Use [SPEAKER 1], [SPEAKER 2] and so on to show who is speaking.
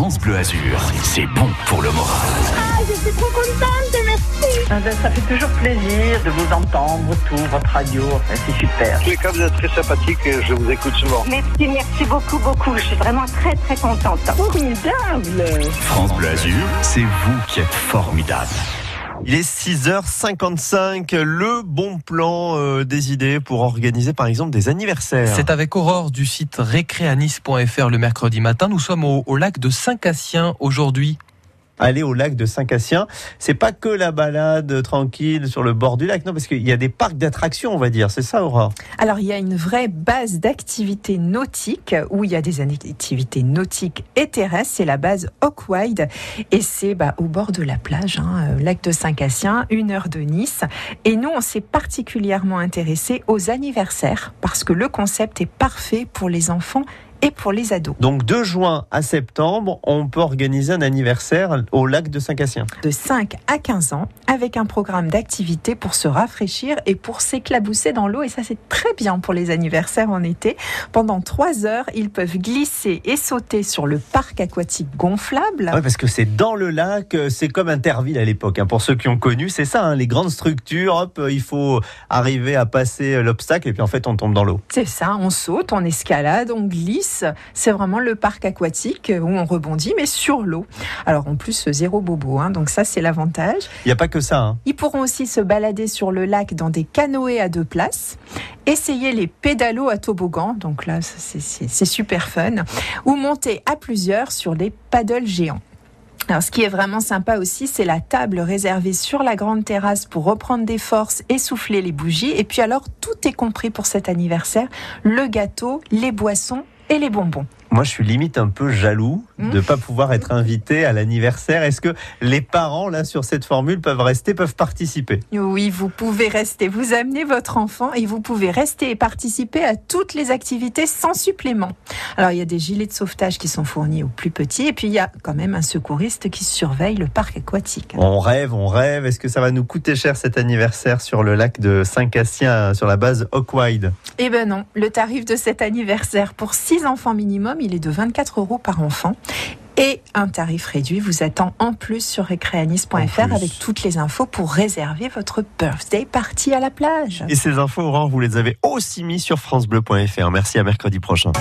[SPEAKER 1] France Bleu Azur, c'est bon pour le moral.
[SPEAKER 2] Ah, je suis trop contente, merci.
[SPEAKER 3] Ah ben, ça fait toujours plaisir de vous entendre, tout, votre radio, enfin, c'est super.
[SPEAKER 4] tous les cas, vous êtes très sympathique et je vous écoute souvent.
[SPEAKER 2] Merci, merci beaucoup, beaucoup. Je suis vraiment très, très contente.
[SPEAKER 3] Formidable
[SPEAKER 1] France Bleu Azur, c'est vous qui êtes formidable.
[SPEAKER 5] Il est 6h55, le bon plan euh, des idées pour organiser par exemple des anniversaires.
[SPEAKER 6] C'est avec Aurore du site récréanis.fr le mercredi matin. Nous sommes au, au lac de Saint-Cassien aujourd'hui.
[SPEAKER 5] Aller au lac de Saint-Cassien, c'est pas que la balade tranquille sur le bord du lac, non, parce qu'il y a des parcs d'attractions, on va dire, c'est ça Aurore?
[SPEAKER 7] Alors, il y a une vraie base d'activités nautiques où il y a des activités nautiques et terrestres. C'est la base Hawkwide et c'est bah, au bord de la plage, hein, euh, lac de Saint-Cassien, une heure de Nice. Et nous, on s'est particulièrement intéressé aux anniversaires parce que le concept est parfait pour les enfants et pour les ados.
[SPEAKER 5] Donc de juin à septembre, on peut organiser un anniversaire au lac de Saint-Cassien.
[SPEAKER 7] De 5 à 15 ans, avec un programme d'activités pour se rafraîchir et pour s'éclabousser dans l'eau. Et ça, c'est très bien pour les anniversaires en été. Pendant 3 heures, ils peuvent glisser et sauter sur le parc aquatique gonflable.
[SPEAKER 5] Ah Ouais, parce que c'est dans le lac, euh, c'est comme Interville à l'époque. hein. Pour ceux qui ont connu, c'est ça, hein, les grandes structures. Hop, euh, il faut arriver à passer euh, l'obstacle et puis en fait on tombe dans l'eau.
[SPEAKER 7] C'est ça, on saute, on escalade, on glisse. C'est vraiment le parc aquatique où on rebondit, mais sur l'eau. Alors en plus, zéro bobo, hein, donc ça c'est l'avantage.
[SPEAKER 5] Il n'y a pas que ça. hein.
[SPEAKER 7] Ils pourront aussi se balader sur le lac dans des canoës à deux places, essayer les pédalos à toboggan, donc là c'est- super fun, ou monter à plusieurs sur les paddles géants. Alors, ce qui est vraiment sympa aussi, c'est la table réservée sur la grande terrasse pour reprendre des forces et souffler les bougies. Et puis alors, tout est compris pour cet anniversaire le gâteau, les boissons et les bonbons.
[SPEAKER 5] Moi, je suis limite un peu jaloux de ne pas pouvoir être invité à l'anniversaire. Est-ce que les parents, là, sur cette formule, peuvent rester, peuvent participer?
[SPEAKER 7] Oui, vous pouvez rester. Vous amenez votre enfant et vous pouvez rester et participer à toutes les activités sans supplément. Alors, il y a des gilets de sauvetage qui sont fournis aux plus petits et puis il y a quand même un secouriste qui surveille le parc aquatique.
[SPEAKER 5] On rêve, on rêve. Est-ce que ça va nous coûter cher cet anniversaire sur le lac de Saint-Cassien, sur la base Hawkwide
[SPEAKER 7] Eh ben non, le tarif de cet anniversaire pour 6 enfants minimum, il est de 24 euros par enfant. Et un tarif réduit vous attend en plus sur
[SPEAKER 5] plus.
[SPEAKER 7] avec toutes les infos pour réserver votre birthday party à la plage.
[SPEAKER 5] Et ces infos, Aurore, vous les avez aussi mis sur FranceBleu.fr. Merci à mercredi prochain.